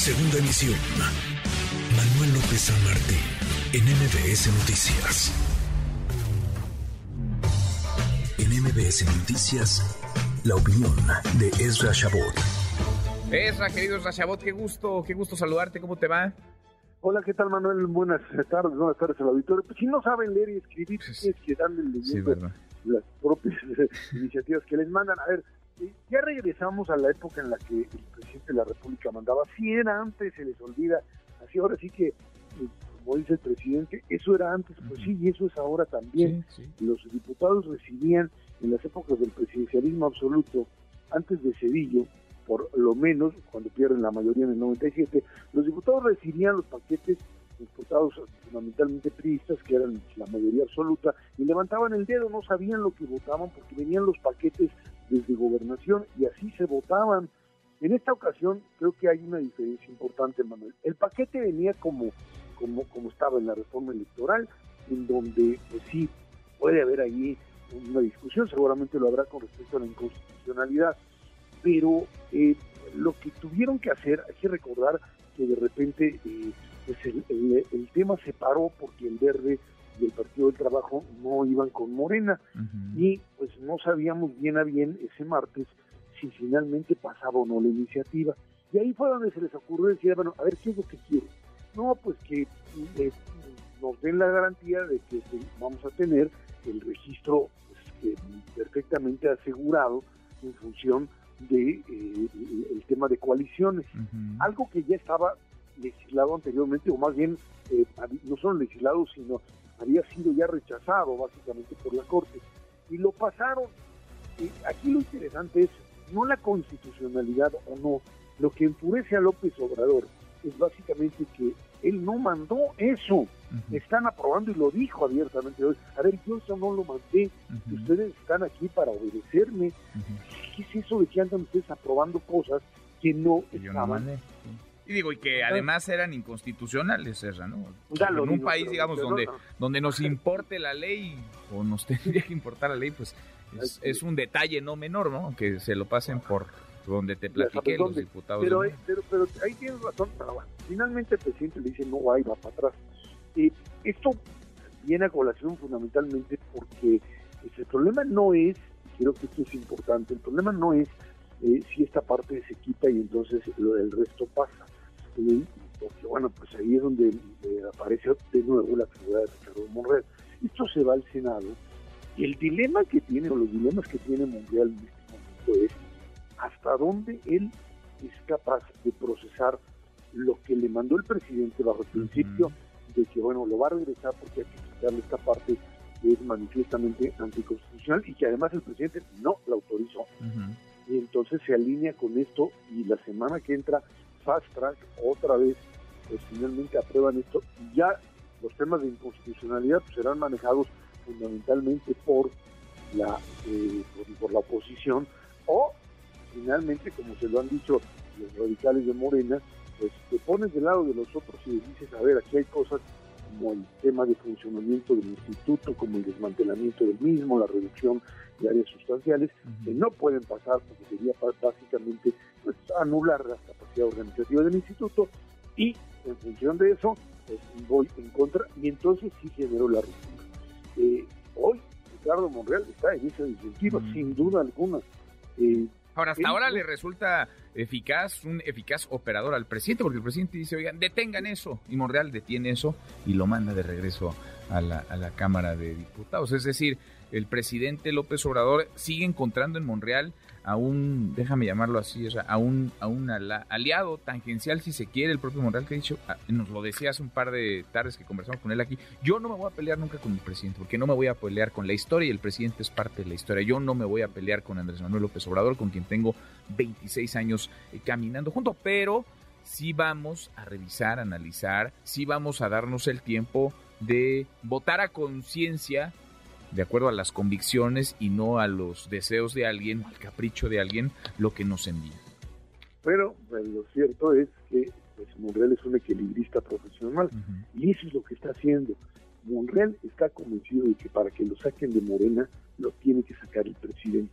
Segunda emisión. Manuel López San Martín, en MBS Noticias. En MBS Noticias, la opinión de Ezra Shabot. Ezra, querido Ezra Shabot, qué gusto, qué gusto saludarte, ¿cómo te va? Hola, ¿qué tal Manuel? Buenas tardes, buenas tardes al auditorio. Pues si no saben leer y escribir, es que dan el sí, las propias iniciativas que les mandan. A ver, eh, ya regresamos a la época en la que el presidente de la República mandaba. Si era antes, se les olvida. Así ahora sí que, eh, como dice el presidente, eso era antes, pues sí, y eso es ahora también. Los diputados recibían en las épocas del presidencialismo absoluto, antes de Cedillo, por lo menos, cuando pierden la mayoría en el 97, los diputados recibían los paquetes diputados fundamentalmente priistas, que eran la mayoría absoluta, y levantaban el dedo, no sabían lo que votaban porque venían los paquetes desde gobernación y así se votaban. En esta ocasión creo que hay una diferencia importante, Manuel. El paquete venía como, como, como estaba en la reforma electoral, en donde pues sí, puede haber ahí una discusión, seguramente lo habrá con respecto a la inconstitucionalidad, pero eh, lo que tuvieron que hacer, hay que recordar que de repente eh, pues el, tema se paró porque el verde y el Partido del Trabajo no iban con Morena y pues no sabíamos bien a bien ese martes si finalmente pasaba o no la iniciativa. Y ahí fue donde se les ocurrió decir, bueno, a ver, ¿qué es lo que quieren? No, pues que eh, nos den la garantía de que vamos a tener el registro pues, perfectamente asegurado en función de eh, el tema de coaliciones, algo que ya estaba legislado anteriormente, o más bien eh, no solo legislado, sino había sido ya rechazado básicamente por la Corte. Y lo pasaron. Y aquí lo interesante es no la constitucionalidad o no, lo que enfurece a López Obrador es básicamente que él no mandó eso. Están aprobando y lo dijo abiertamente hoy. A ver, yo eso no lo mandé. Ustedes están aquí para obedecerme. ¿Qué es eso de que andan ustedes aprobando cosas que no estaban? y digo, y que además eran inconstitucionales, ¿no? en un país, digamos, donde, donde nos importe la ley o nos tendría que importar la ley, pues es, un detalle no menor, ¿no? Que se lo pasen por donde te platiqué los diputados. Pero, pero, ahí tienes razón, finalmente el presidente le dice no hay, va para atrás. Eh, esto viene a colación fundamentalmente porque pues, el problema no es, creo que esto es importante, el problema no es eh, si esta parte se quita y entonces lo del resto pasa. porque bueno, pues ahí es donde eh, aparece de nuevo la figura de Ricardo Monreal. Esto se va al Senado. El dilema que tiene, o los dilemas que tiene Monreal en este momento es hasta dónde él es capaz de procesar lo que le mandó el presidente bajo el principio de que, bueno, lo va a regresar porque hay que quitarle esta parte que es manifiestamente anticonstitucional y que además el presidente no la autorizó. Y entonces se alinea con esto y la semana que entra, Fast Track, otra vez, pues finalmente aprueban esto. Y ya los temas de inconstitucionalidad pues, serán manejados fundamentalmente por la, eh, por la oposición o finalmente, como se lo han dicho los radicales de Morena, pues te pones del lado de los otros y dices, a ver, aquí hay cosas como el tema de funcionamiento del instituto, como el desmantelamiento del mismo, la reducción de áreas sustanciales, que no pueden pasar porque sería básicamente pues, anular la capacidad organizativa del instituto y en función de eso pues, voy en contra y entonces sí generó la ruptura. Eh, hoy Ricardo Monreal está en esa disyuntiva, sin duda alguna. Eh, Ahora, hasta ahora le resulta eficaz, un eficaz operador al presidente, porque el presidente dice, oigan, detengan eso, y Monreal detiene eso y lo manda de regreso a la, a la Cámara de Diputados. Es decir, el presidente López Obrador sigue encontrando en Monreal a un, déjame llamarlo así, a un, a un aliado tangencial, si se quiere, el propio Monreal que ha dicho, ah, nos lo decía hace un par de tardes que conversamos con él aquí, yo no me voy a pelear nunca con el presidente, porque no me voy a pelear con la historia y el presidente es parte de la historia. Yo no me voy a pelear con Andrés Manuel López Obrador, con quien tengo 26 años eh, caminando junto, pero sí vamos a revisar, analizar, sí vamos a darnos el tiempo de votar a conciencia de acuerdo a las convicciones y no a los deseos de alguien, al capricho de alguien, lo que nos envía. Pero pues, lo cierto es que pues, Monreal es un equilibrista profesional y eso es lo que está haciendo. Monreal está convencido de que para que lo saquen de Morena lo tiene que sacar el presidente.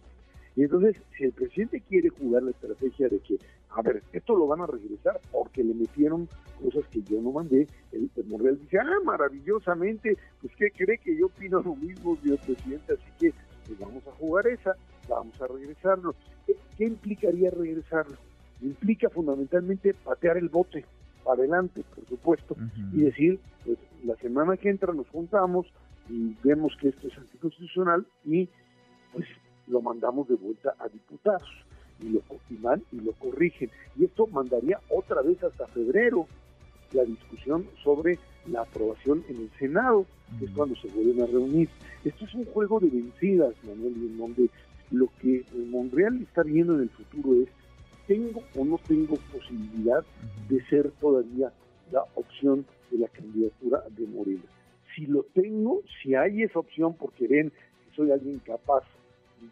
Y entonces, si el presidente quiere jugar la estrategia de que, a ver, esto lo van a regresar porque le metieron cosas que yo no mandé, el, Monreal dice, ah, maravillosamente, pues ¿qué cree que yo opino lo mismo, señor presidente? Así que pues vamos a jugar esa, vamos a regresarlo. ¿Qué, implicaría regresarlo? Implica fundamentalmente patear el bote para adelante, por supuesto, y decir, pues la semana que entra nos juntamos y vemos que esto es anticonstitucional y lo mandamos de vuelta a diputados y lo confirman y lo corrigen. Y esto mandaría otra vez hasta febrero la discusión sobre la aprobación en el Senado, que es cuando se vuelven a reunir. Esto es un juego de vencidas, Manuel, en donde lo que Monreal está viendo en el futuro es, ¿tengo o no tengo posibilidad de ser todavía la opción de la candidatura de Morena? Si lo tengo, si hay esa opción porque ven que soy alguien capaz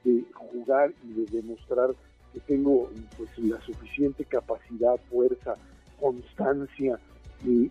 de jugar y de demostrar que tengo pues la suficiente capacidad, fuerza, constancia y,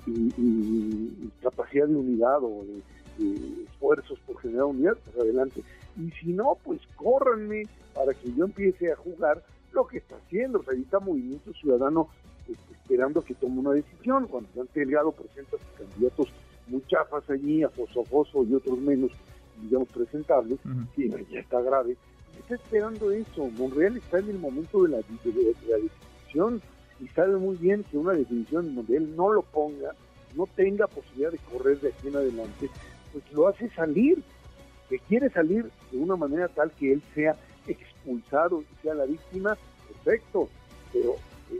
capacidad de unidad o de, esfuerzos por generar unidad, pues adelante. Y si no, pues córranme para que yo empiece a jugar lo que está haciendo. O sea, Movimiento Ciudadano pues, esperando que tome una decisión. Cuando han Delgado presenta sus candidatos muy chafas allí, a Foso y otros menos, digamos, presentables, y ya está grave. Está esperando eso. Monreal está en el momento de la, de, la definición y sabe muy bien que una definición donde él no lo ponga, no tenga posibilidad de correr de aquí en adelante, pues lo hace salir, que quiere salir de una manera tal que él sea expulsado y sea la víctima, perfecto, pero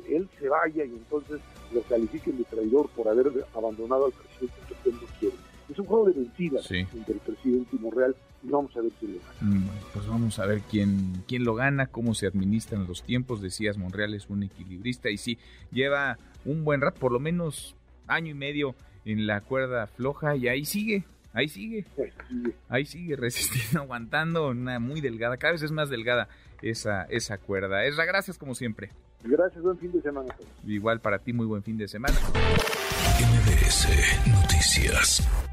él se vaya y entonces lo califiquen de traidor por haber abandonado al presidente que él no quiere. Es un juego de mentiras entre el presidente y Monreal y vamos a ver quién lo gana. Mm, pues vamos a ver quién, quién lo gana, cómo se administran los tiempos. Decías, Monreal es un equilibrista y sí, lleva un buen rato, por lo menos año y medio en la cuerda floja y ahí sigue, ahí sigue, ahí sigue resistiendo, aguantando, una muy delgada, cada vez es más delgada esa, esa cuerda. Esra, gracias como siempre. Gracias, buen fin de semana. Igual para ti, muy buen fin de semana. MBS Noticias.